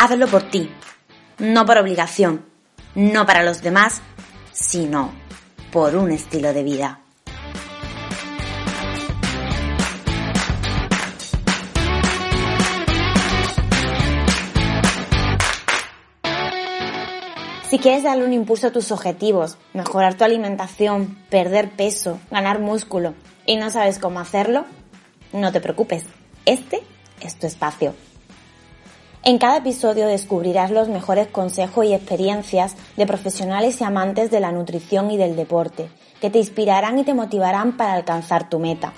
Hazlo por ti, no por obligación, no para los demás, sino por un estilo de vida. Si quieres darle un impulso a tus objetivos, mejorar tu alimentación, perder peso, ganar músculo y no sabes cómo hacerlo, no te preocupes, este es tu espacio. En cada episodio descubrirás los mejores consejos y experiencias de profesionales y amantes de la nutrición y del deporte, que te inspirarán y te motivarán para alcanzar tu meta.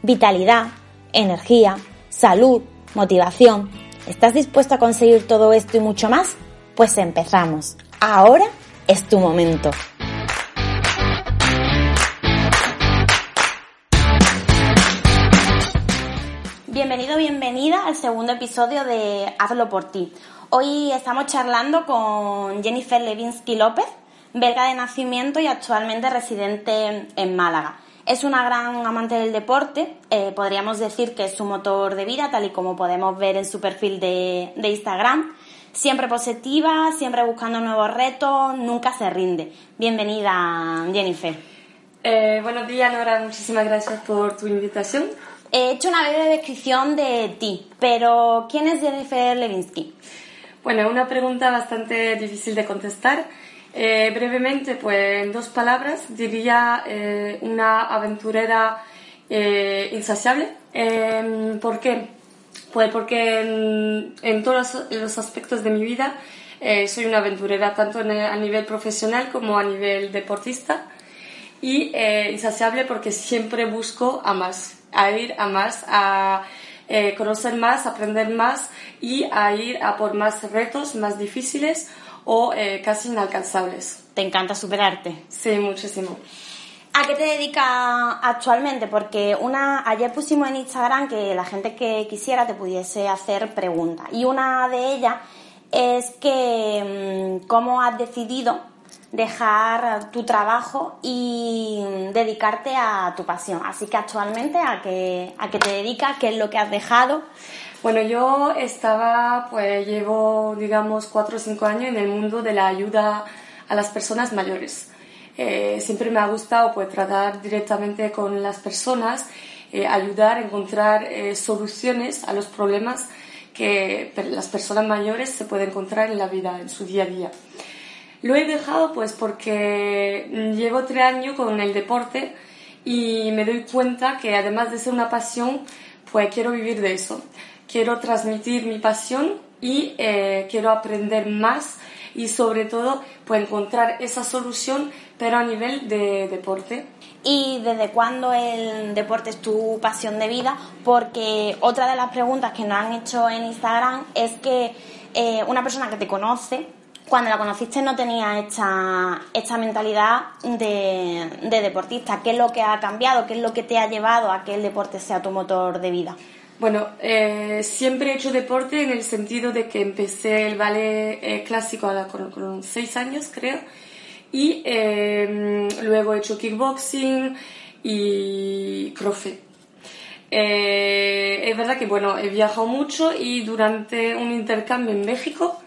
Vitalidad, energía, salud, motivación. ¿Estás dispuesto a conseguir todo esto y mucho más? Pues empezamos. Ahora es tu momento. Bienvenido, bienvenida al segundo episodio de Hazlo por ti. Hoy estamos charlando con Jennifer Levinsky López, belga de nacimiento y actualmente residente en Málaga. Es una gran amante del deporte, eh, podríamos decir que es su motor de vida, tal y como podemos ver en su perfil de, de Instagram. Siempre positiva, siempre buscando nuevos retos, nunca se rinde. Bienvenida, Jennifer. Eh, buenos días, Nora. Muchísimas gracias por tu invitación. He hecho una breve descripción de ti, pero ¿quién es Jennifer Levinsky? Bueno, una pregunta bastante difícil de contestar. Eh, brevemente, pues en dos palabras, diría eh, una aventurera eh, insaciable. Em, ¿Por qué? Pues porque en, en todos los aspectos de mi vida soy una aventurera, tanto a nivel profesional como a nivel deportista. Y insaciable porque siempre busco a más a ir a más, a eh, conocer más, aprender más y a ir a por más retos más difíciles o eh, casi inalcanzables. ¿Te encanta superarte? Sí, muchísimo. ¿A qué te dedicas actualmente? Porque una, ayer pusimos en Instagram que la gente que quisiera te pudiese hacer preguntas. Y una de ellas es que mm, cómo has decidido dejar tu trabajo y dedicarte a tu pasión. Así que actualmente, ¿a qué, a qué te dedicas? ¿Qué es lo que has dejado? Bueno, yo estaba, pues llevo, digamos, cuatro o cinco años en el mundo de la ayuda a las personas mayores. Eh, siempre me ha gustado pues, tratar directamente con las personas, eh, ayudar encontrar eh, soluciones a los problemas que las personas mayores se pueden encontrar en la vida, en su día a día. Lo he dejado pues porque llevo tres años con el deporte y me doy cuenta que además de ser una pasión, pues quiero vivir de eso. Quiero transmitir mi pasión y eh, quiero aprender más y sobre todo pues encontrar esa solución pero a nivel de deporte. ¿Y desde cuándo el deporte es tu pasión de vida? Porque otra de las preguntas que nos han hecho en Instagram es que eh, una persona que te conoce cuando la conociste no tenía esta, esta mentalidad de, deportista. ¿Qué es lo que ha cambiado? ¿Qué es lo que te ha llevado a que el deporte sea tu motor de vida? Bueno, eh, siempre he hecho deporte en el sentido de que empecé el ballet eh, clásico con, seis años, creo, y eh, luego he hecho kickboxing y crossfit. es verdad que bueno, he viajado mucho y durante un intercambio en México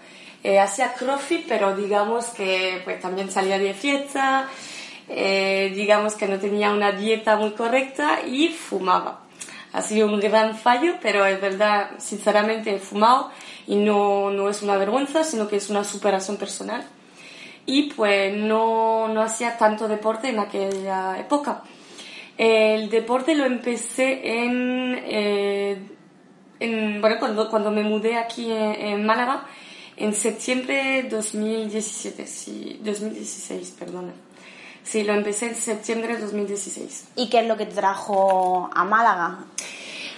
eh, hacía crossfit, pero digamos que pues, también salía de fiesta, eh, digamos que no tenía una dieta muy correcta y fumaba. Ha sido un gran fallo, pero es verdad, sinceramente he fumado y no, no es una vergüenza, sino que es una superación personal. Y pues no, no hacía tanto deporte en aquella época. El deporte lo empecé en, eh, en bueno, cuando, cuando me mudé aquí en, en Málaga, en septiembre de 2017, sí, 2016, perdona. Sí, lo empecé en septiembre de 2016. ¿Y qué es lo que te trajo a Málaga?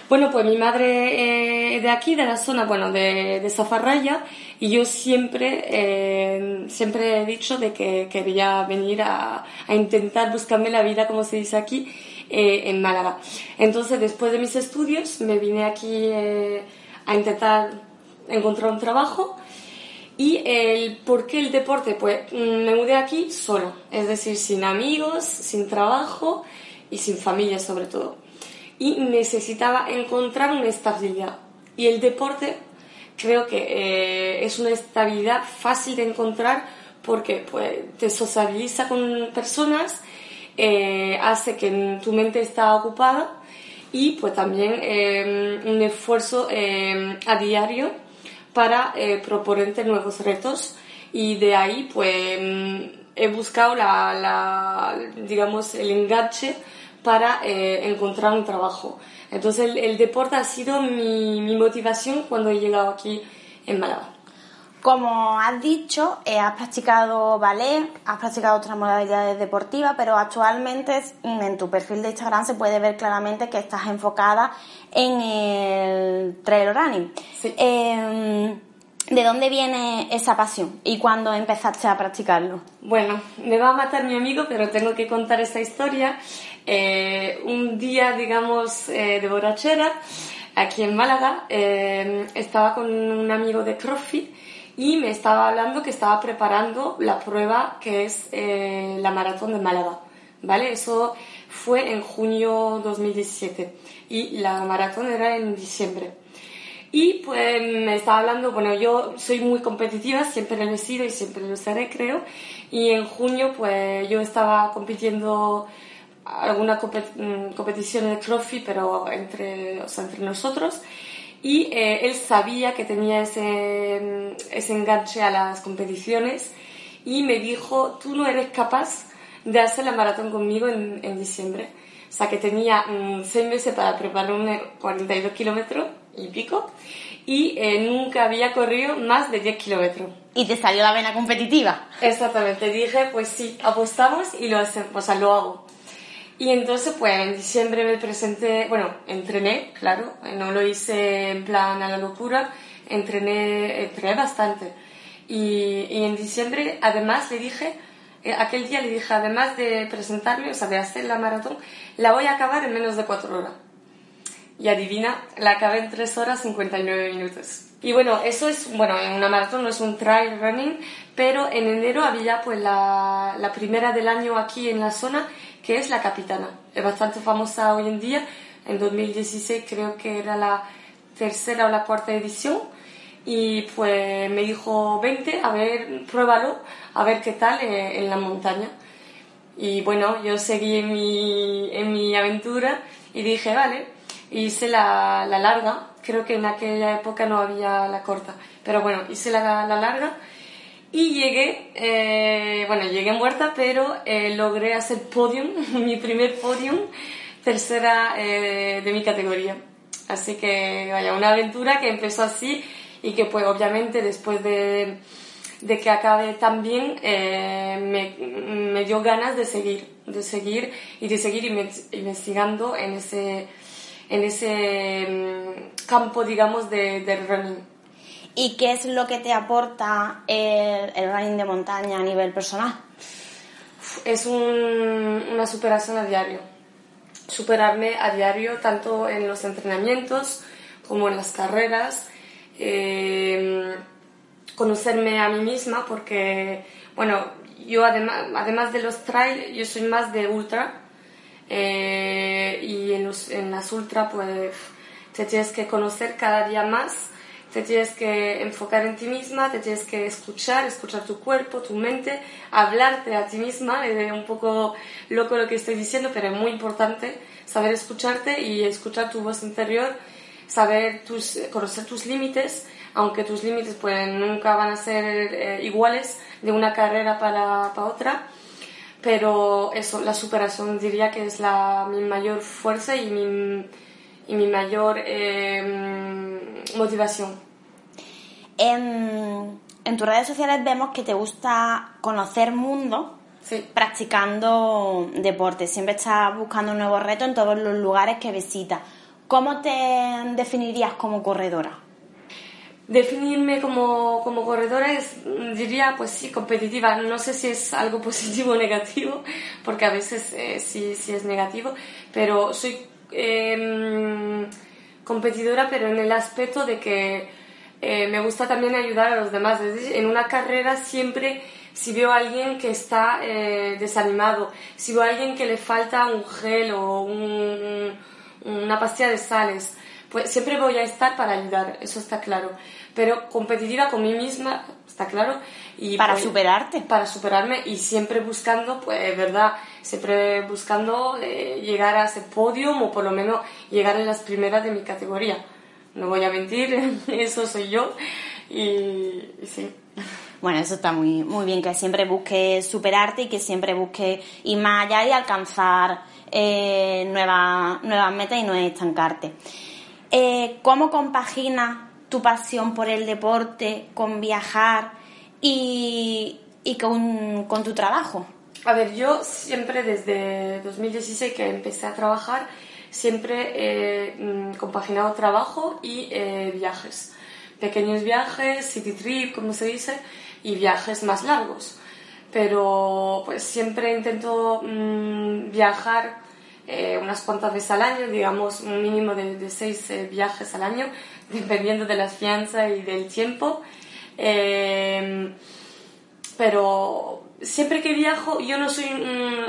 Bueno, pues mi madre es de aquí, de la zona, bueno, de, de Zafarraya, y yo siempre, eh, siempre he dicho de que quería venir a, a, intentar buscarme la vida, como se dice aquí, eh, en Málaga. Entonces, después de mis estudios, me vine aquí eh, a intentar encontrar un trabajo. Y el por qué el deporte, pues mm, me mudé aquí solo, es decir, sin amigos, sin trabajo y sin familia sobre todo y necesitaba encontrar una estabilidad. Y el deporte creo que eh, es una estabilidad fácil de encontrar porque pues, te socializa con personas, eh, hace que tu mente está ocupada y pues también eh, un esfuerzo a diario para proponerte nuevos retos y de ahí pues he buscado la, la digamos el enganche para eh, encontrar un trabajo. Entonces el, deporte ha sido mi, mi, motivación cuando he llegado aquí en Málaga. Como has dicho, eh, has practicado ballet, has practicado otras modalidades deportivas, pero actualmente mm, en tu perfil de Instagram se puede ver claramente que estás enfocada en el trail running. Sí. Eh, ¿De dónde viene esa pasión y cuándo empezaste a practicarlo? Bueno, me va a matar mi amigo, pero tengo que contar esta historia. Eh, un día, digamos, eh, de borrachera, aquí en Málaga, eh, estaba con un amigo de CrossFit y me estaba hablando que estaba preparando la prueba que es la maratón de Málaga. ¿Vale? Eso fue en junio 2017 y la maratón era en diciembre. Y pues me estaba hablando, bueno, yo soy muy competitiva, siempre lo he sido y siempre lo seré, creo. Y en junio, pues yo estaba compitiendo alguna mm, competición de trophy, pero entre, o sea, entre nosotros. Y eh, él sabía que tenía ese, mm, ese enganche a las competiciones y me dijo, tú no eres capaz de hacer la maratón conmigo en, en diciembre. O sea, que tenía mm, seis meses para preparar un 42 kilómetros y pico y eh, nunca había corrido más de 10 kilómetros. ¿Y te salió la vena competitiva? Exactamente, dije, pues sí, apostamos y lo hacemos, o sea, lo hago. Y entonces, pues en diciembre me presenté, bueno, entrené, claro, no lo hice en plan a la locura, entrené, entrené bastante. Y, y en diciembre, además, le dije, eh, aquel día le dije, además de presentarme, o sea, de hacer la maratón, la voy a acabar en menos de 4 horas y adivina, la acabé en 3 horas 59 minutos. Y bueno, eso es, bueno, en una maratón no es un trail running, pero en enero había pues la, la primera del año aquí en la zona, que es la Capitana. Es bastante famosa hoy en día. En 2016 creo que era la tercera o la cuarta edición. Y pues me dijo, 20, a ver, pruébalo, a ver qué tal eh, en la montaña. Y bueno, yo seguí en mi, en mi aventura y dije, vale, hice la, la, larga, creo que en aquella época no había la corta, pero bueno, hice la, la larga y llegué, eh, bueno, llegué muerta, pero eh, logré hacer podium, mi primer podium, tercera eh, de mi categoría. Así que, vaya, una aventura que empezó así y que pues obviamente después de, de que acabe tan bien me, me, dio ganas de seguir, de seguir y de seguir investigando en ese en ese mm, campo, digamos, de, del running. ¿Y qué es lo que te aporta el, running de montaña a nivel personal? Es un, una superación a diario. Superarme a diario tanto en los entrenamientos como en las carreras. Eh, conocerme a mí misma porque, bueno, yo además, además de los trail, yo soy más de ultra eh, y en, los, en las ultra pues te tienes que conocer cada día más, te tienes que enfocar en ti misma, te tienes que escuchar, escuchar tu cuerpo, tu mente, hablarte a ti misma, es un poco loco lo que estoy diciendo, pero es muy importante saber escucharte y escuchar tu voz interior, saber tus, conocer tus límites, aunque tus límites pues nunca van a ser eh, iguales de una carrera para, para otra. Pero eso, la superación diría que es la, mi mayor fuerza y mi, y mi mayor eh, motivación. En, en, tus redes sociales vemos que te gusta conocer mundo sí. practicando deporte. Siempre estás buscando un nuevo reto en todos los lugares que visitas. ¿Cómo te definirías como corredora? Definirme como, como corredora es, diría, pues sí, competitiva. No sé si es algo positivo o negativo, porque a veces eh, sí, sí es negativo, pero soy em, competidora, pero en el aspecto de que eh, me gusta también ayudar a los demás. en una carrera siempre, si veo a alguien que está eh, desanimado, si veo a alguien que le falta un gel o una pastilla de sales, pues siempre voy a estar para ayudar, eso está claro pero competitiva con mí misma, está claro. Y para pues, superarte. Para superarme y siempre buscando, pues, verdad, siempre buscando eh, llegar a ese podio o por lo menos llegar en las primeras de mi categoría. No voy a mentir, eso soy yo y, sí. Bueno, eso está muy, muy bien, que siempre busque superarte y que siempre busque ir más allá y alcanzar eh, nuevas, nuevas metas y no estancarte. Eh, ¿Cómo compagina tu pasión por el deporte, con viajar y, y con, con, tu trabajo? A ver, yo siempre desde 2016 que empecé a trabajar, siempre he mm, compaginado trabajo y eh, viajes. Pequeños viajes, city trip, como se dice, y viajes más largos. Pero pues siempre intento mm, viajar eh, unas cuantas veces al año, digamos un mínimo de, de seis eh, viajes al año, dependiendo de la fianza y del tiempo. Eh, pero siempre que viajo, yo no soy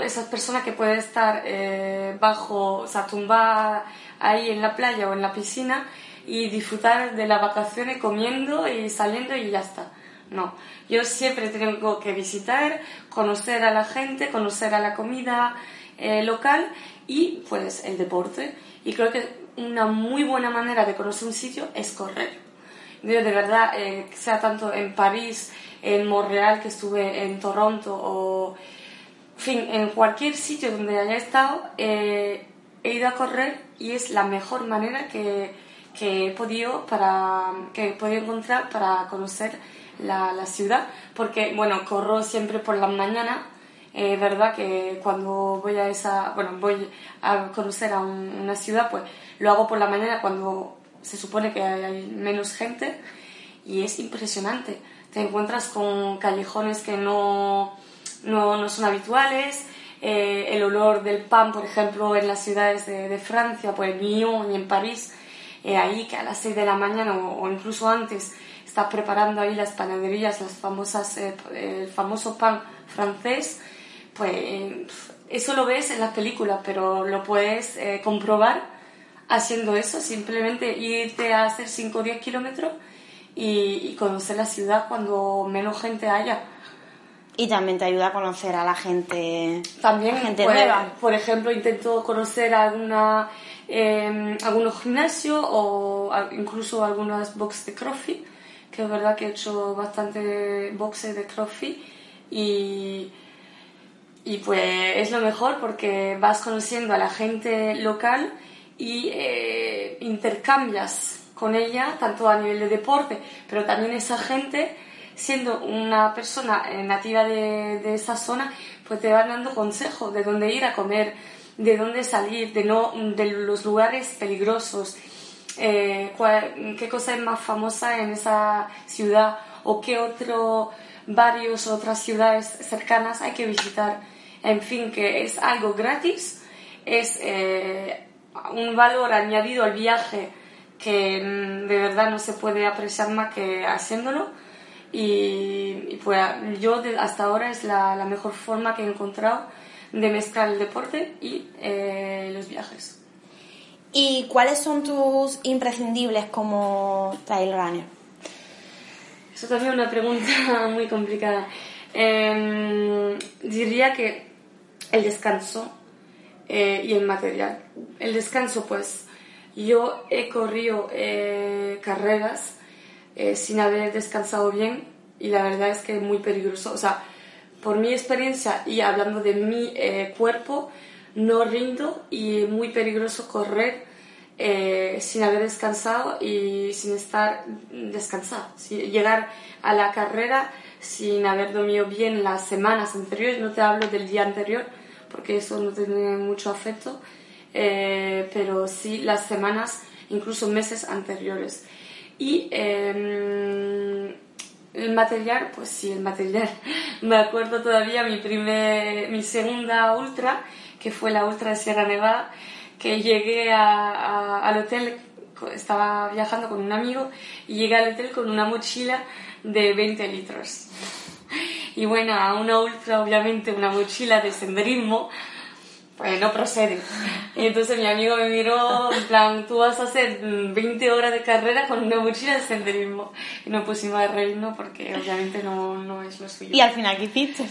esa persona que puede estar eh, bajo, o sea, tumbada ahí en la playa o en la piscina y disfrutar de las vacaciones comiendo y saliendo y ya está. No, yo siempre tengo que visitar, conocer a la gente, conocer a la comida eh, local y pues el deporte. Y creo que una muy buena manera de conocer un sitio es correr. De verdad, eh, sea tanto en París, en Montreal, que estuve en Toronto, o en fin, en cualquier sitio donde haya estado, eh, he ido a correr y es la mejor manera que, que, he, podido para, que he podido encontrar para conocer la, la ciudad. Porque, bueno, corro siempre por la mañana. Es verdad que cuando voy a esa, bueno, voy a conocer a una ciudad, pues lo hago por la mañana cuando se supone que hay menos gente y es impresionante. Te encuentras con callejones que no, no, no son habituales. Eh, el olor del pan, por ejemplo, en las ciudades de, de Francia, pues en Lyon y en París, eh, ahí que a las 6 de la mañana o, incluso antes está preparando ahí las panaderías, las famosas, eh, el famoso pan francés, pues eso lo ves en las películas, pero lo puedes comprobar haciendo eso, simplemente irte a hacer 5 o 10 kilómetros y, conocer la ciudad cuando menos gente haya. Y también te ayuda a conocer a la gente, también, gente pues, nueva. Por ejemplo, intento conocer alguna, eh, algunos gimnasios o incluso algunas boxes de CrossFit, que es verdad que he hecho bastante boxes de CrossFit y, y pues es lo mejor porque vas conociendo a la gente local y eh, intercambias con ella, tanto a nivel de deporte, pero también esa gente, siendo una persona eh, nativa de, de esa zona, pues te van dando consejos de dónde ir a comer, de dónde salir, de, no, de los lugares peligrosos, eh, qué cosa es más famosa en esa ciudad o qué otro varios otras ciudades cercanas hay que visitar. En fin, que es algo gratis, es un valor añadido al viaje que mm, de verdad no se puede apreciar más que haciéndolo. Y, pues yo hasta ahora es la, la, mejor forma que he encontrado de mezclar el deporte y eh, los viajes. ¿Y cuáles son tus imprescindibles como trail runner? Eso también es una pregunta muy complicada. Em, diría que el descanso eh, y el material. El descanso, pues yo he corrido eh, carreras eh, sin haber descansado bien y la verdad es que es muy peligroso. O sea, por mi experiencia y hablando de mi cuerpo, no rindo y es muy peligroso correr sin haber descansado y sin estar descansado. llegar a la carrera sin haber dormido bien las semanas anteriores, no te hablo del día anterior, porque eso no tiene mucho afecto. eh, pero sí las semanas, incluso meses anteriores. Y em, el material, pues sí, el material. Me acuerdo todavía mi, primer, mi segunda ultra, que fue la ultra de Sierra Nevada, que llegué al hotel, estaba viajando con un amigo, y llegué al hotel con una mochila de 20 litros. Y bueno, a una ultra, obviamente, una mochila de senderismo, pues no procede. Y entonces mi amigo me miró, en plan, tú vas a hacer 20 horas de carrera con una mochila de senderismo. Y nos pusimos a reírnos porque obviamente no, no es lo suyo. ¿Y al final qué hiciste?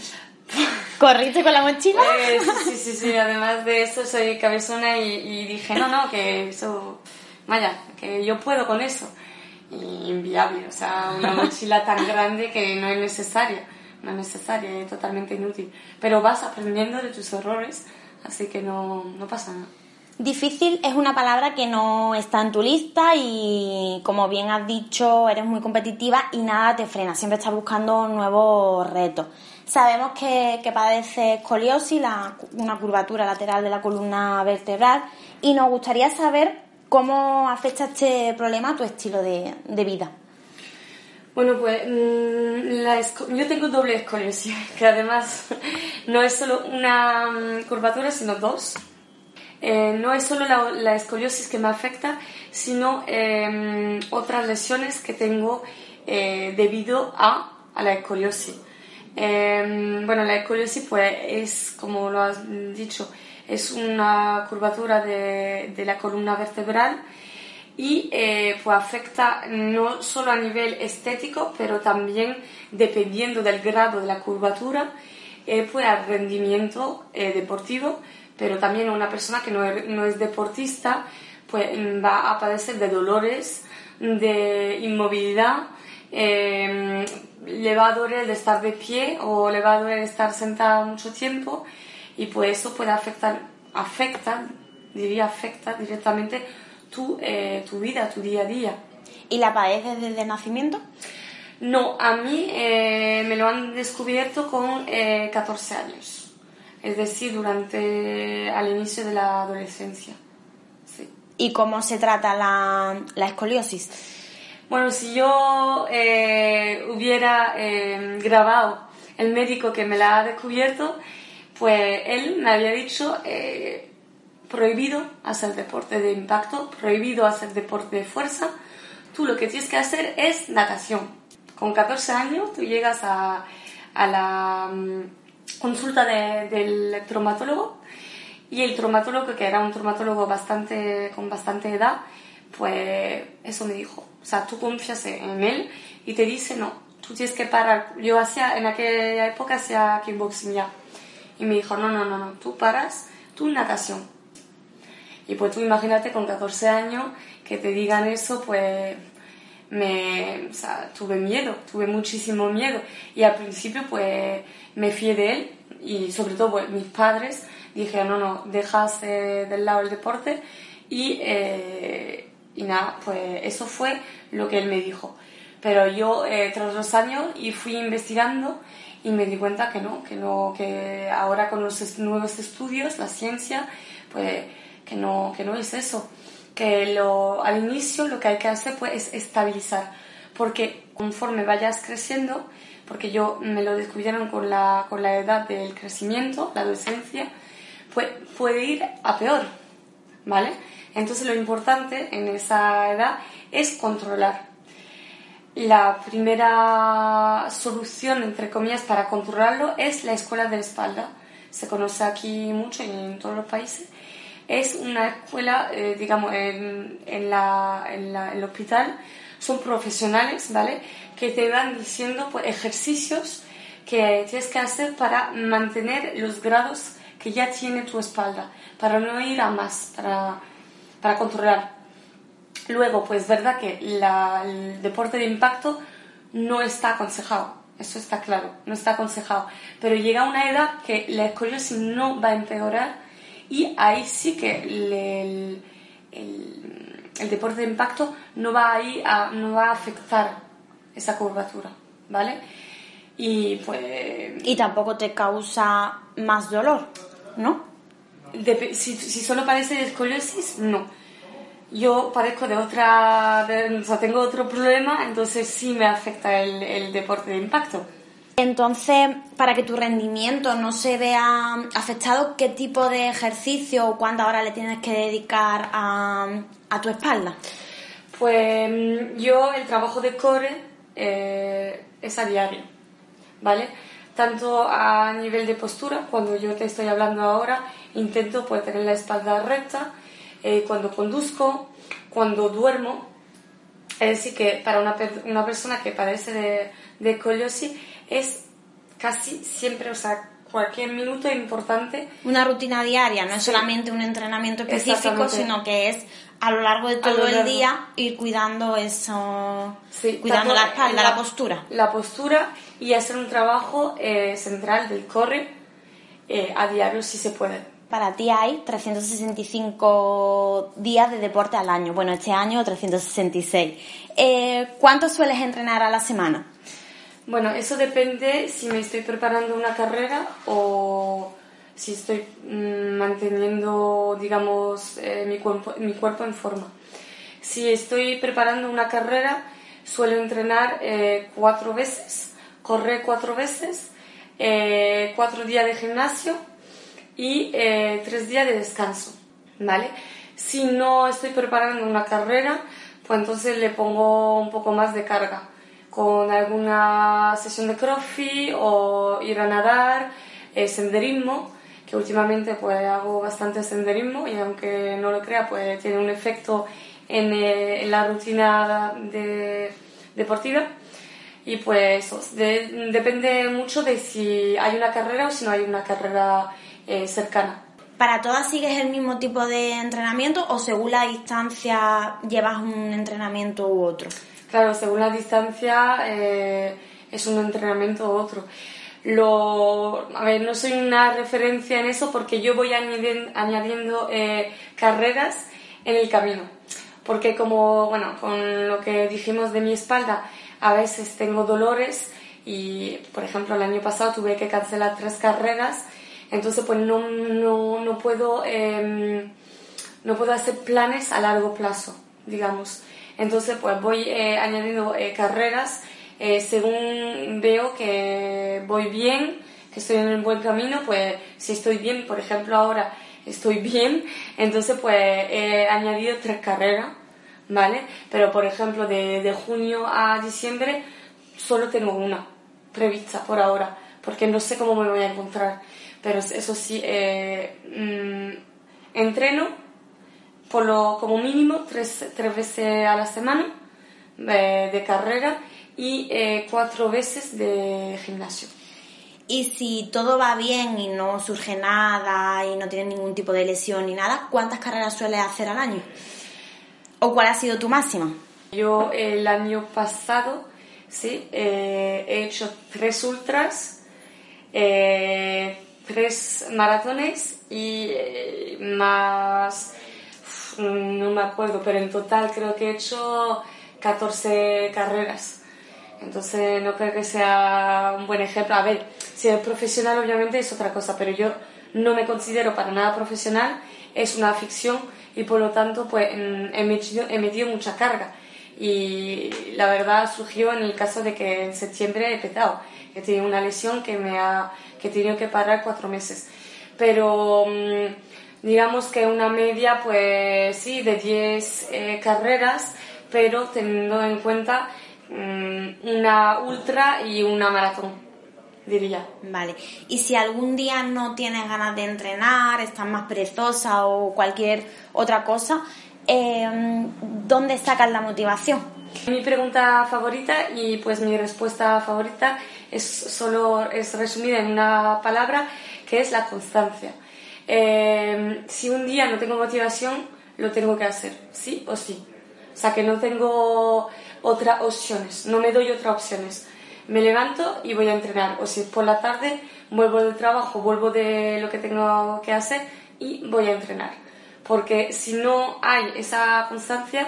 ¿Corriste con la mochila? Eh, sí, sí, sí, además de eso soy cabezona y, y dije, no, no, que eso, vaya, que yo puedo con eso. Inviable, o sea, una mochila tan grande que no es necesaria, no es necesaria, es totalmente inútil. Pero vas aprendiendo de tus errores, así que no, no pasa nada. Difícil es una palabra que no está en tu lista y como bien has dicho, eres muy competitiva y nada te frena, siempre estás buscando nuevos retos. Sabemos que, que padece escoliosis, una curvatura lateral de la columna vertebral, y nos gustaría saber cómo afecta este problema a tu estilo de, de vida. Bueno, pues mm, la yo tengo doble escoliosis, que además no es solo una mm, curvatura, sino dos. Eh, no es solo la, escoliosis que me afecta, sino eh, otras lesiones que tengo eh, debido a, a la escoliosis. Eh, bueno, la escoliosis pues es, como lo has dicho, es una curvatura de, de la columna vertebral y eh, pues afecta no solo a nivel estético, pero también dependiendo del grado de la curvatura, eh, pues al rendimiento eh, deportivo, pero también una persona que no es, no es deportista, pues va a padecer de dolores, de inmovilidad, eh, le va a doler de estar de pie o le va a doler de estar sentada mucho tiempo y pues eso puede afectar, afecta, diría afecta directamente tu, eh, tu vida, tu día a día. ¿Y la padeces desde nacimiento? No, a mí eh, me lo han descubierto con eh, 14 años, es decir, durante al inicio de la adolescencia. Sí. ¿Y cómo se trata la, la escoliosis? Bueno, si yo eh, hubiera eh, grabado el médico que me la ha descubierto, pues él me había dicho eh, prohibido hacer deporte de impacto, prohibido hacer deporte de fuerza. Tú lo que tienes que hacer es natación. Con 14 años tú llegas a, a la um, consulta de, del traumatólogo y el traumatólogo, que era un traumatólogo bastante, con bastante edad, pues eso me dijo. O sea, tú confías en él y te dice, no, tú tienes que parar. Yo hacía, en aquella época hacía kickboxing ya. Y me dijo, no, no, no, no, tú paras, tú natación. Y pues tú imagínate con 14 años que te digan eso, pues me, o sea, tuve miedo, tuve muchísimo miedo. Y al principio pues me fié de él y sobre todo pues, mis padres dije, no, no, dejas eh, del lado el deporte y... Eh, y nada, pues eso fue lo que él me dijo. Pero yo, eh, tras los años, y fui investigando y me di cuenta que no, que no, que ahora con los nuevos estudios, la ciencia, pues que no, que no es eso. Que lo, al inicio lo que hay que hacer pues es estabilizar. Porque conforme vayas creciendo, porque yo me lo descubrieron con la, con la edad del crecimiento, la adolescencia, pues puede ir a peor, ¿vale? Entonces lo importante en esa edad es controlar. La primera solución, entre comillas, para controlarlo es la escuela de espalda. Se conoce aquí mucho y en todos los países. Es una escuela, eh, digamos, en, en, la, en, la, en, el hospital. Son profesionales, ¿vale? Que te van diciendo pues, ejercicios que tienes que hacer para mantener los grados que ya tiene tu espalda, para no ir a más, para para controlar. Luego, pues verdad que la, el deporte de impacto no está aconsejado, eso está claro, no está aconsejado, pero llega una edad que la escoliosis no va a empeorar y ahí sí que el, el, el, deporte de impacto no va, a ir a, no va a afectar esa curvatura, ¿vale? Y pues... Y tampoco te causa más dolor, ¿no? si, si solo padece de escoliosis, no. Yo padezco de otra, o sea, tengo otro problema, entonces sí me afecta el, el deporte de impacto. Entonces, para que tu rendimiento no se vea afectado, ¿qué tipo de ejercicio o cuántas horas le tienes que dedicar a, a tu espalda? Pues yo el trabajo de core eh, es a diario, ¿vale? Tanto a nivel de postura, cuando yo te estoy hablando ahora, intento pues, tener la espalda recta, eh, cuando conduzco, cuando duermo. Es decir, que para una, una persona que padece de, de coliosis es casi siempre, o sea, cualquier minuto es importante. Una rutina diaria, no es solamente un entrenamiento específico, sino que es a lo largo de todo el día ir cuidando eso, cuidando la espalda, la, postura. La postura y hacer un trabajo eh, central del corre eh, a diario si se puede. Para ti hay 365 días de deporte al año. Bueno, este año 366. Eh, ¿Cuánto sueles entrenar a la semana? Bueno, eso depende si me estoy preparando una carrera o si estoy mm, manteniendo, digamos, eh, mi, cuerpo, mi cuerpo en forma. Si estoy preparando una carrera, suelo entrenar eh, cuatro veces, correr cuatro veces, eh, cuatro días de gimnasio y tres días de descanso, ¿vale? Si no estoy preparando una carrera, pues entonces le pongo un poco más de carga, con alguna sesión de crossfit o ir a nadar, senderismo, que últimamente pues hago bastante senderismo y aunque no lo crea pues tiene un efecto en, eh, la rutina de, deportiva y pues depende mucho de si hay una carrera o si no hay una carrera eh, cercana. ¿Para todas sigues el mismo tipo de entrenamiento o según la distancia llevas un entrenamiento u otro? Claro, según la distancia eh, es un entrenamiento u otro. Lo, a ver, no soy una referencia en eso porque yo voy añadiendo, eh, carreras en el camino. Porque como, bueno, con lo que dijimos de mi espalda, a veces tengo dolores y, por ejemplo, el año pasado tuve que cancelar tres carreras, entonces pues no, no, no puedo, em, no puedo hacer planes a largo plazo, digamos. Entonces pues voy eh, añadiendo eh, carreras eh, según veo que voy bien, que estoy en el buen camino, pues si estoy bien, por ejemplo ahora estoy bien, entonces pues he añadido tres carreras, ¿vale? Pero por ejemplo de, de junio a diciembre solo tengo una prevista por ahora, porque no sé cómo me voy a encontrar. Pero eso sí, eh, mm, entreno por lo, como mínimo tres, tres veces a la semana eh, de carrera y eh, cuatro veces de gimnasio. Y si todo va bien y no surge nada y no tiene ningún tipo de lesión ni nada, ¿cuántas carreras sueles hacer al año? ¿O cuál ha sido tu máxima? Yo el año pasado sí, eh, he hecho tres ultras, eh, tres maratones y más, no me acuerdo, pero en total creo que he hecho 14 carreras. Entonces no creo que sea un buen ejemplo. A ver, si es profesional obviamente es otra cosa, pero yo no me considero para nada profesional, es una ficción y por lo tanto pues he metido, he metido mucha carga. Y la verdad surgió en el caso de que en septiembre he petado. He tenido una lesión que me ha que he tenido que parar cuatro meses. Pero mm, digamos que una media pues sí de 10 eh, carreras, pero teniendo en cuenta Mm, una ultra y una maratón, diría. Vale. Y si algún día no tienes ganas de entrenar, estás más perezosa o cualquier otra cosa, em, ¿dónde sacas la motivación? Mi pregunta favorita y pues mi respuesta favorita es solo es resumida en una palabra que es la constancia. Em, si un día no tengo motivación, lo tengo que hacer, sí o sí. O sea que no tengo otras opciones, no me doy otras opciones. Me levanto y voy a entrenar, o si es por la tarde, vuelvo del trabajo, vuelvo de lo que tengo que hacer y voy a entrenar. Porque si no hay esa constancia,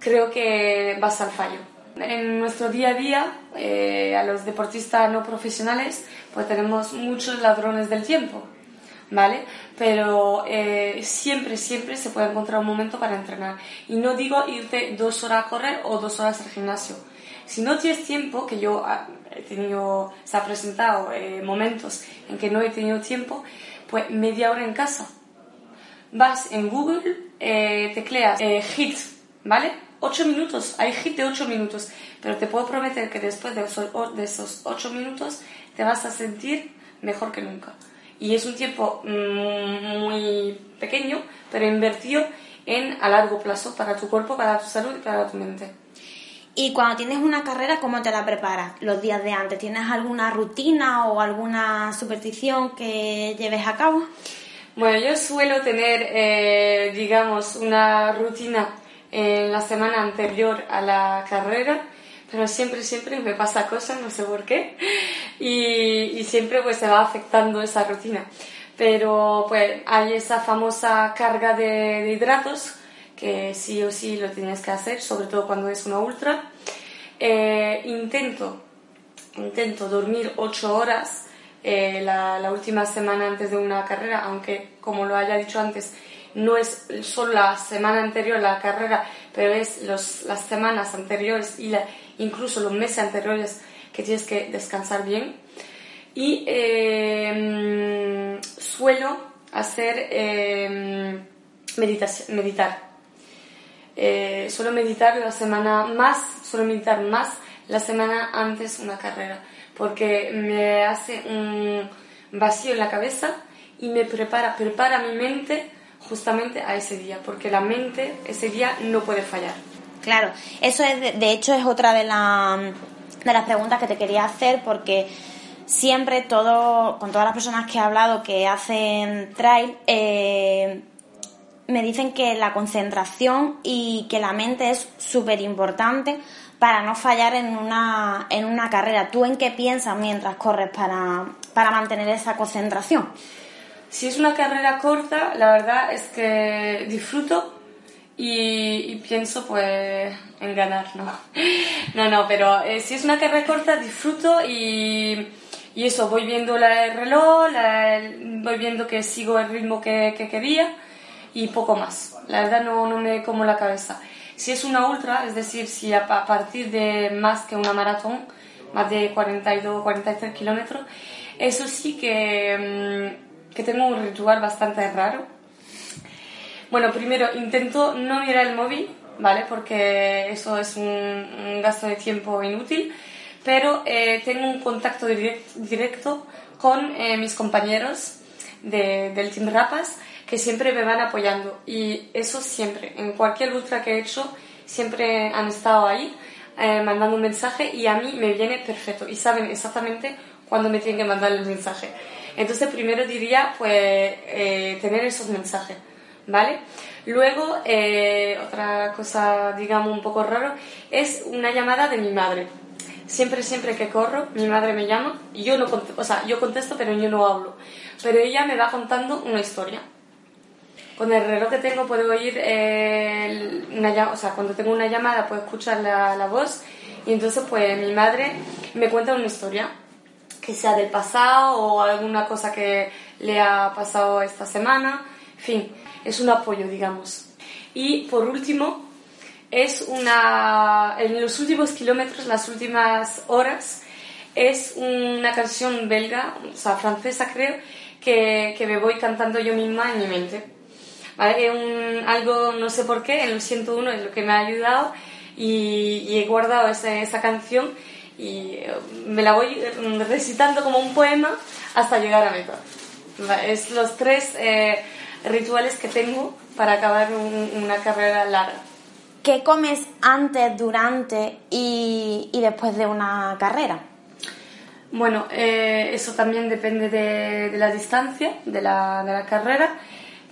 creo que vas al fallo. En nuestro día a día, eh, a los deportistas no profesionales, pues tenemos muchos ladrones del tiempo. ¿Vale? Pero eh, siempre, siempre se puede encontrar un momento para entrenar. Y no digo irte dos horas a correr o dos horas al gimnasio. Si no tienes tiempo, que yo ah, he tenido, se ha presentado eh, momentos en que no he tenido tiempo, pues media hora en casa. Vas en Google, eh, tecleas eh, HIT, ¿vale? 8 minutos, hay HIT de 8 minutos, pero te puedo prometer que después de esos, de esos 8 minutos te vas a sentir mejor que nunca. Y es un tiempo mm, muy pequeño, pero invertido en a largo plazo para tu cuerpo, para tu salud y para tu mente. Y cuando tienes una carrera, ¿cómo te la preparas los días de antes? ¿Tienes alguna rutina o alguna superstición que lleves a cabo? Bueno, yo suelo tener, eh, digamos, una rutina en la semana anterior a la carrera, pero siempre, siempre me pasa cosas, no sé por qué, y, y siempre pues se va afectando esa rutina. Pero pues hay esa famosa carga de, de hidratos que sí o sí lo tienes que hacer, sobre todo cuando es una ultra. Eh, intento, intento dormir 8 horas eh, la, la, última semana antes de una carrera, aunque como lo haya dicho antes, no es solo la semana anterior a la carrera, pero es los, las semanas anteriores y la, incluso los meses anteriores que tienes que descansar bien. Y eh, suelo hacer meditación, meditar. Eh, suelo meditar la semana más, suelo meditar más la semana antes una carrera, porque me hace un vacío en la cabeza y me prepara, prepara mi mente justamente a ese día, porque la mente ese día no puede fallar. Claro, eso es, de, hecho es otra de, la, de las preguntas que te quería hacer, porque siempre todo, con todas las personas que he hablado que hacen trail, eh, me dicen que la concentración y que la mente es súper importante para no fallar en una, en una carrera. ¿Tú en qué piensas mientras corres para, para mantener esa concentración? Si es una carrera corta, la verdad es que disfruto y, pienso pues en ganar, ¿no? No, no, pero eh, si es una carrera corta, disfruto y, y eso, voy viendo el reloj, la, voy viendo que sigo el ritmo que, que quería y poco más. La verdad no, no me como la cabeza. Si es una ultra, es decir, si a, a partir de más que una maratón, más de 42 43 kilómetros, eso sí que, mm, que tengo un ritual bastante raro. Bueno, primero intento no mirar el móvil, ¿vale? Porque eso es un, un gasto de tiempo inútil, pero eh, tengo un contacto direct, directo con eh, mis compañeros de, del Team Rapas que siempre me van apoyando y eso siempre, en cualquier ultra que he hecho, siempre han estado ahí eh, mandando un mensaje y a mí me viene perfecto y saben exactamente cuándo me tienen que mandar el mensaje. Entonces primero diría pues eh, tener esos mensajes, ¿vale? Luego eh, otra cosa digamos un poco raro es una llamada de mi madre. Siempre, siempre que corro, mi madre me llama y yo no o sea, yo contesto pero yo no hablo. Pero ella me va contando una historia con el reloj que tengo puedo oír eh, una, o sea, cuando tengo una llamada puedo escuchar la, la, voz y entonces pues mi madre me cuenta una historia que sea del pasado o alguna cosa que le ha pasado esta semana, en fin, es un apoyo digamos. Y por último, es una, en los últimos kilómetros, las últimas horas, es una canción belga, o sea, francesa creo, que, que me voy cantando yo misma en mi mente ¿vale? Un, algo, no sé por qué, en el 101 es lo que me ha ayudado y, y he guardado esa, esa, canción y eh, me la voy recitando como un poema hasta llegar a meta. Es los tres eh, rituales que tengo para acabar un, una carrera larga. ¿Qué comes antes, durante y, y después de una carrera? Bueno, eh, eso también depende de, de la distancia de la, de la carrera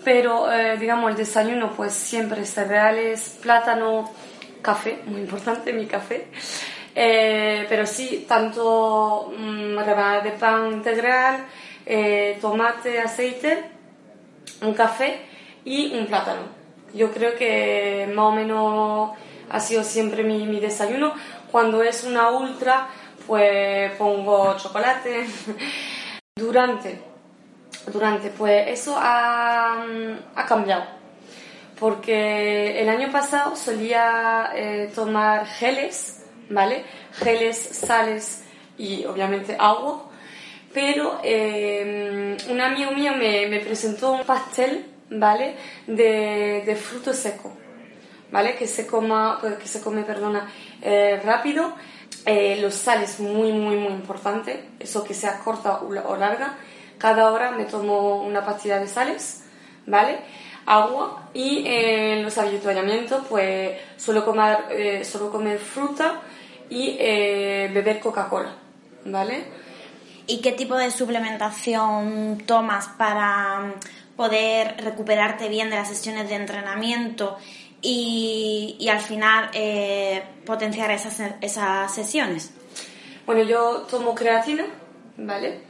pero eh, digamos el desayuno pues siempre cereales, plátano, café, muy importante mi café, eh, pero sí tanto mmm, rebanada de pan integral, tomate, aceite, un café y un plátano. Yo creo que más o menos ha sido siempre mi, mi desayuno. Cuando es una ultra, pues pongo chocolate. Durante durante, pues eso ha, ha cambiado. Porque el año pasado solía eh, tomar geles, ¿vale? Geles, sales y obviamente agua. Pero eh, un amigo mío me, presentó un pastel, ¿vale? De, de fruto seco, ¿vale? Que se, coma, que se come, perdona, eh, rápido. Eh, los sales muy, muy, muy importante. Eso que sea corta o larga cada hora me tomo una pastilla de sales, ¿vale? Agua y en los habituallamientos pues suelo comer, eh, comer fruta y eh, beber Coca-Cola, ¿vale? ¿Y qué tipo de suplementación tomas para poder recuperarte bien de las sesiones de entrenamiento y, y al final eh, potenciar esas, esas sesiones? Bueno, yo tomo creatina, ¿vale?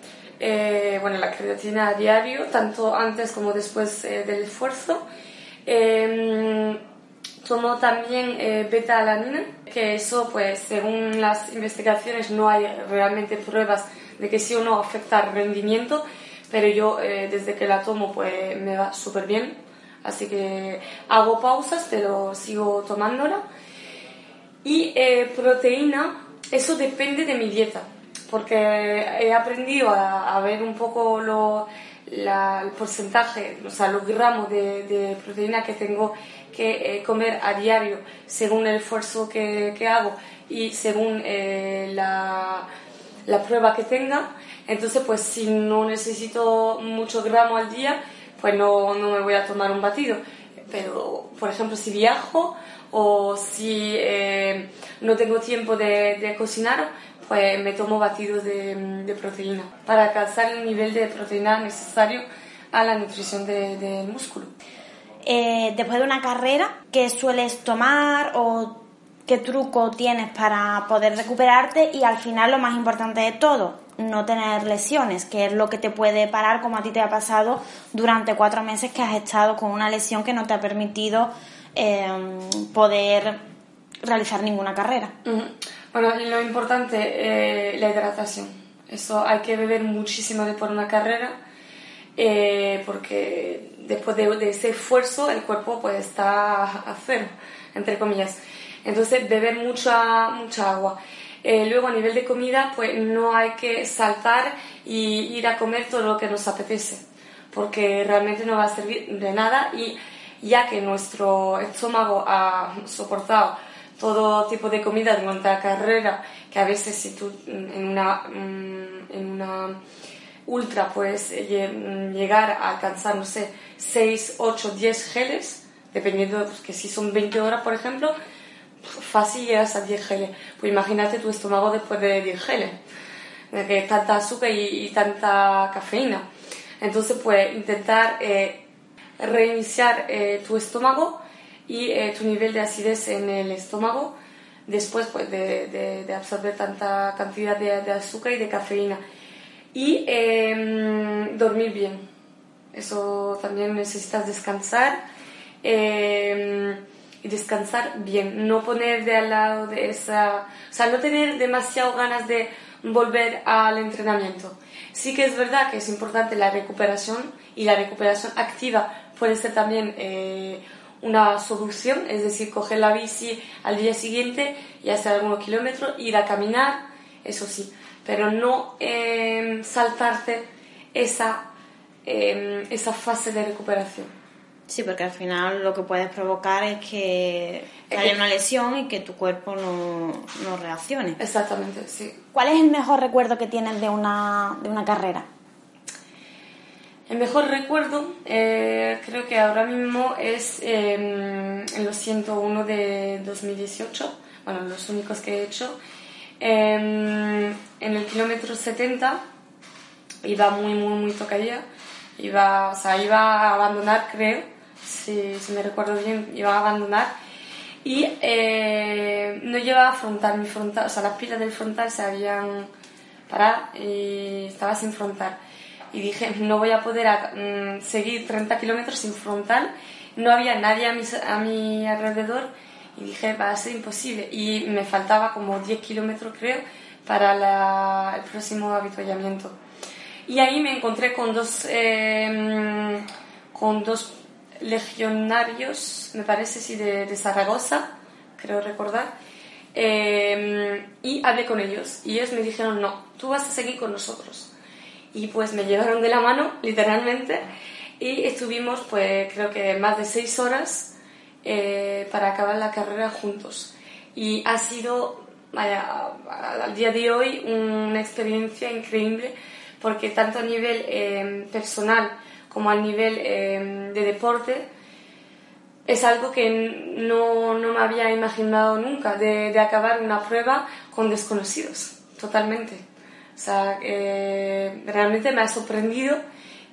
Eh, bueno, la creatina a diario, tanto antes como después eh, del esfuerzo. Em, tomo también beta-alanina, que eso, pues, según las investigaciones, no hay realmente pruebas de que sí o no afecta al rendimiento, pero yo desde que la tomo, pues, me va súper bien. Así que hago pausas, pero sigo tomándola. Y proteína, eso depende de mi dieta porque he aprendido a, ver un poco lo, el porcentaje, o sea, los gramos de, proteína que tengo que eh, comer a diario según el esfuerzo que, que hago y según eh, la, la, prueba que tenga. Entonces, pues si no necesito muchos gramos al día, pues no, no, me voy a tomar un batido. Pero, por ejemplo, si viajo o si eh, no tengo tiempo de, de cocinar, pues me tomo batidos de, proteína para alcanzar el nivel de proteína necesario a la nutrición del músculo. Eh, después de una carrera, ¿qué sueles tomar o qué truco tienes para poder recuperarte? Y al final, lo más importante de todo, no tener lesiones, que es lo que te puede parar, como a ti te ha pasado durante cuatro meses que has estado con una lesión que no te ha permitido eh, poder realizar ninguna carrera. Bueno, lo importante, eh, la hidratación. Eso hay que beber muchísimo después de una carrera, eh, porque después de, ese esfuerzo el cuerpo pues está a cero, entre comillas. Entonces, beber mucha, mucha agua. Eh, luego, a nivel de comida, pues no hay que saltar y ir a comer todo lo que nos apetece, porque realmente no va a servir de nada y ya que nuestro estómago ha soportado todo tipo de comida durante la carrera, que a veces si tú en una, mm, en una ultra puedes llegar a alcanzar, no sé, 6, 8, 10 geles, dependiendo, pues, que si son 20 horas, por ejemplo, fácil llegas a 10 geles. Pues imagínate tu estómago después de 10 geles, de que tanta azúcar y, tanta cafeína. Entonces, pues intentar eh, reiniciar eh, tu estómago y eh, tu nivel de acidez en el estómago después pues, de, de, absorber tanta cantidad de, de, azúcar y de cafeína. Y em, dormir bien. Eso también necesitas descansar em, y descansar bien. No poner de al lado de esa... O sea, no tener demasiado ganas de volver al entrenamiento. Sí que es verdad que es importante la recuperación y la recuperación activa puede ser también eh, una solución, es decir, coger la bici al día siguiente y hacer algunos kilómetros, ir a caminar, eso sí, pero no saltarte esa, em, esa fase de recuperación. Sí, porque al final lo que puedes provocar es que, haya una lesión y que tu cuerpo no, no, reaccione. Exactamente, sí. ¿Cuál es el mejor recuerdo que tienes de una, de una carrera? El mejor recuerdo eh, creo que ahora mismo es em, en los 101 de 2018, bueno, los únicos que he hecho. Em, en el kilómetro 70 iba muy, muy, muy tocadilla. Iba, o sea, iba a abandonar, creo, si, si me recuerdo bien, iba a abandonar. Y eh, no llevaba frontal, mi frontal, o sea, las pilas del frontal se habían parado y estaba sin frontal y dije, no voy a poder mm, seguir 30 kilómetros sin frontal, no había nadie a mi, alrededor y dije, va a ser imposible. Y me faltaba como 10 kilómetros, creo, para el próximo habituallamiento. Y ahí me encontré con dos, eh, con dos legionarios, me parece, sí, de, Zaragoza, creo recordar. Eh, y hablé con ellos y ellos me dijeron, no, tú vas a seguir con nosotros. Y pues me llevaron de la mano, literalmente, y estuvimos, pues creo que más de seis horas eh, para acabar la carrera juntos. Y ha sido, vaya, al día de hoy, una experiencia increíble porque tanto a nivel eh, personal como a nivel eh, de deporte es algo que no, no, me había imaginado nunca, de, de, acabar una prueba con desconocidos, totalmente. O sea, eh, realmente me ha sorprendido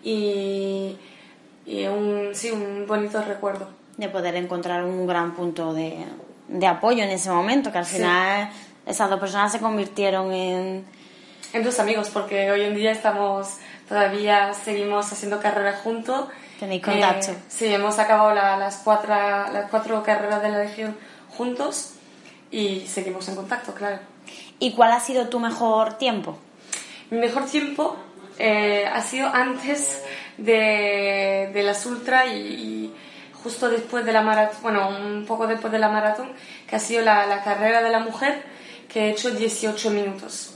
y, y un, sí, un bonito recuerdo. De poder encontrar un gran punto de, de apoyo en ese momento, que al final sí. esas dos personas se convirtieron en... En dos amigos, porque hoy en día estamos, todavía seguimos haciendo carreras juntos. Tenéis contacto. Eh, sí, hemos acabado la, las, cuatro, las cuatro carreras de la Legión juntos y seguimos en contacto, claro. ¿Y cuál ha sido tu mejor tiempo? Mi mejor tiempo eh, ha sido antes de, de las ultra y, y, justo después de la maratón, bueno, un poco después de la maratón, que ha sido la, la carrera de la mujer, que he hecho 18 minutos.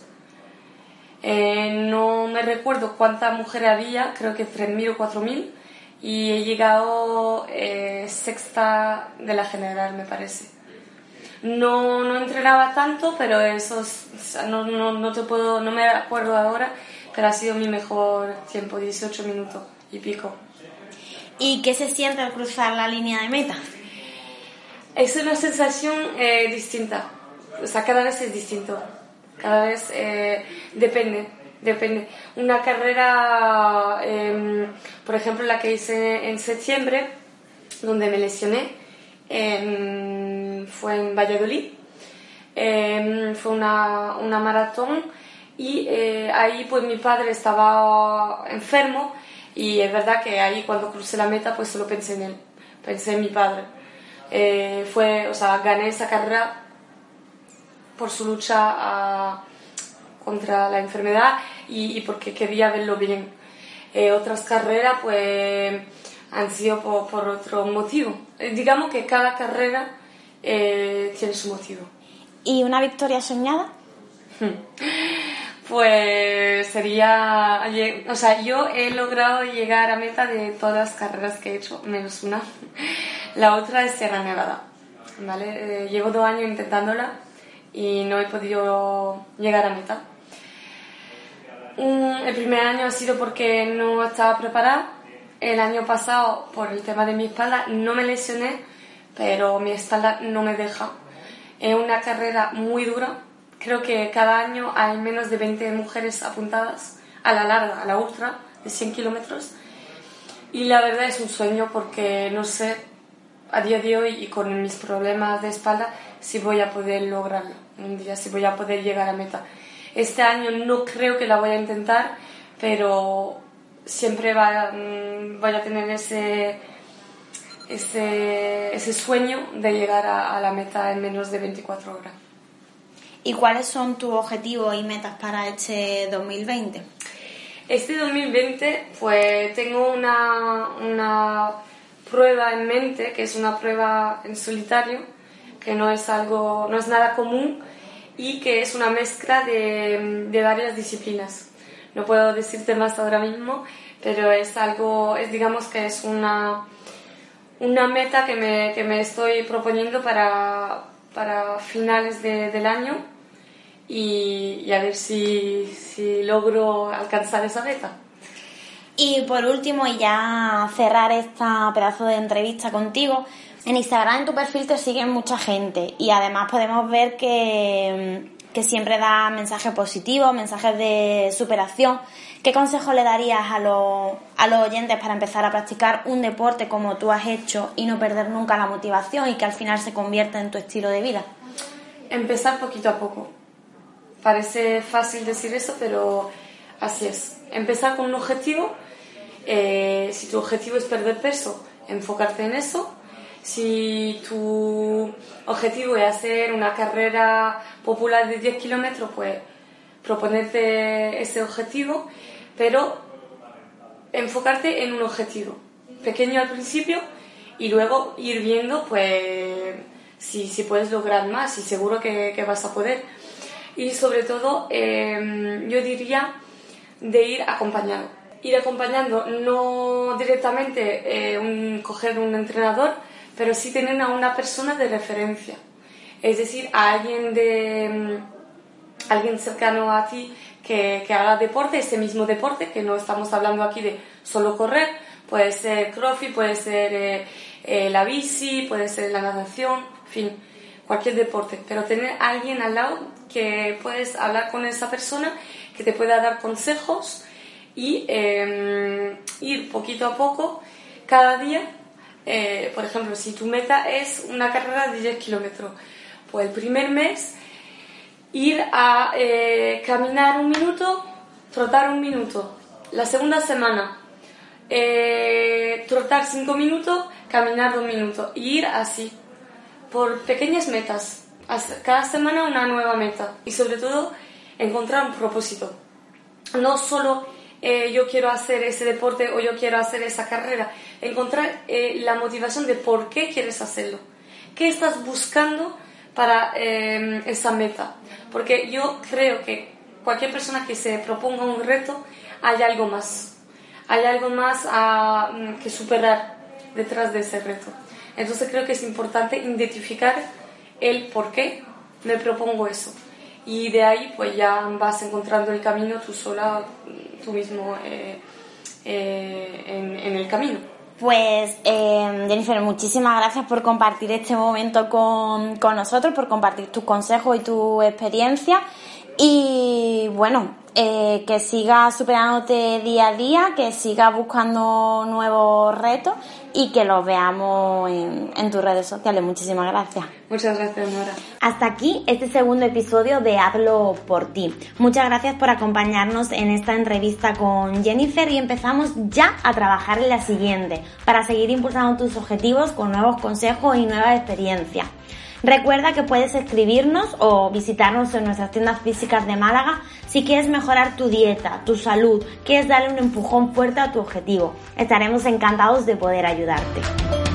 Eh, no me recuerdo cuántas mujeres había, creo que 3.000 o 4.000, y he llegado eh, sexta de la general, me parece. No, no entrenaba tanto, pero eso no, no, no, te puedo, no me acuerdo ahora, pero ha sido mi mejor tiempo, 18 minutos y pico. ¿Y qué se siente al cruzar la línea de meta? Es una sensación eh, distinta, o sea, cada vez es distinto, cada vez eh, depende, depende. Una carrera, eh, por ejemplo, la que hice en septiembre, donde me lesioné, eh, fue en Valladolid, fue una, una, maratón y ahí pues mi padre estaba enfermo y es verdad que ahí cuando crucé la meta pues solo pensé en él, pensé en mi padre. fue, o sea, gané esa carrera por su lucha a, contra la enfermedad y, y, porque quería verlo bien. Eh, otras carreras pues han sido por, por otro motivo. Eh, digamos que cada carrera eh, tiene su motivo. ¿Y una victoria soñada? Pues sería, o sea, yo he logrado llegar a meta de todas las carreras que he hecho, menos una. La otra es Sierra Nevada, ¿vale? Eh, llevo dos años intentándola y no he podido llegar a meta. El primer año ha sido porque no estaba preparada. El año pasado, por el tema de mi espalda, no me lesioné, pero mi espalda no me deja. Es una carrera muy dura. Creo que cada año hay menos de 20 mujeres apuntadas a la larga, a la ultra, de 100 kilómetros. Y la verdad es un sueño porque no sé a día de hoy y con mis problemas de espalda si voy a poder lograrlo un día, si voy a poder llegar a meta. Este año no creo que la voy a intentar, pero siempre va, voy a tener ese, ese, ese sueño de llegar a, a, la meta en menos de 24 horas. ¿Y cuáles son tus objetivos y metas para este 2020? Este 2020, pues tengo una, una prueba en mente, que es una prueba en solitario, que no es algo, no es nada común y que es una mezcla de, de varias disciplinas. No puedo decirte más ahora mismo, pero es algo, es digamos que es una, una meta que me, que me estoy proponiendo para, para finales de, del año y, y, a ver si, si logro alcanzar esa meta. Y por último, y ya cerrar esta pedazo de entrevista contigo, en Instagram en tu perfil te siguen mucha gente y además podemos ver que, que siempre da mensajes positivos, mensajes de superación. ¿Qué consejo le darías a, los, a los oyentes para empezar a practicar un deporte como tú has hecho y no perder nunca la motivación y que al final se convierta en tu estilo de vida? Empezar poquito a poco. Parece fácil decir eso, pero así es. Empezar con un objetivo. Eh, si tu objetivo es perder peso, enfocarte en eso. Si tu objetivo es hacer una carrera popular de 10 kilómetros, pues proponerte ese objetivo. pero enfocarte en un objetivo, pequeño al principio y luego ir viendo pues si, si puedes lograr más y seguro que, que vas a poder. Y sobre todo em, yo diría de ir acompañado. Ir acompañando, no directamente eh, un, coger un entrenador, pero sí tener a una persona de referencia. Es decir, a alguien de em, alguien cercano a ti que, que, haga deporte, ese mismo deporte, que no estamos hablando aquí de solo correr, puede ser crossfit, puede ser eh, eh, la bici, puede ser la natación, en fin, cualquier deporte, pero tener a alguien al lado que puedes hablar con esa persona, que te pueda dar consejos y em, ir poquito a poco cada día. Eh, por ejemplo, si tu meta es una carrera de 10 kilómetros, pues el primer mes ir a eh, caminar un minuto, trotar un minuto. La segunda semana, eh, trotar 5 minutos, caminar 2 minutos. Y ir así, por pequeñas metas. Cada semana una nueva meta. Y sobre todo, encontrar un propósito. No solo eh, yo quiero hacer ese deporte o yo quiero hacer esa carrera. Encontrar la motivación de por qué quieres hacerlo. ¿Qué estás buscando? para em, esa meta. Porque yo creo que cualquier persona que se proponga un reto, hay algo más. Hay algo más a, mm, que superar detrás de ese reto. Entonces creo que es importante identificar el por qué me propongo eso. Y de ahí pues ya vas encontrando el camino tú sola, tú mismo eh, eh, en, en el camino. Pues eh, Jennifer, muchísimas gracias por compartir este momento con, con nosotros, por compartir tus consejos y tu experiencia. Y bueno, eh, que sigas superándote día a día, que sigas buscando nuevos retos y que los veamos en, tus redes sociales. Muchísimas gracias. Muchas gracias, Nora. Hasta aquí este segundo episodio de Hazlo por ti. Muchas gracias por acompañarnos en esta entrevista con Jennifer y empezamos ya a trabajar en la siguiente para seguir impulsando tus objetivos con nuevos consejos y nuevas experiencias. Recuerda que puedes escribirnos o visitarnos en nuestras tiendas físicas de Málaga si quieres mejorar tu dieta, tu salud, quieres darle un empujón fuerte a tu objetivo. Estaremos encantados de poder ayudarte.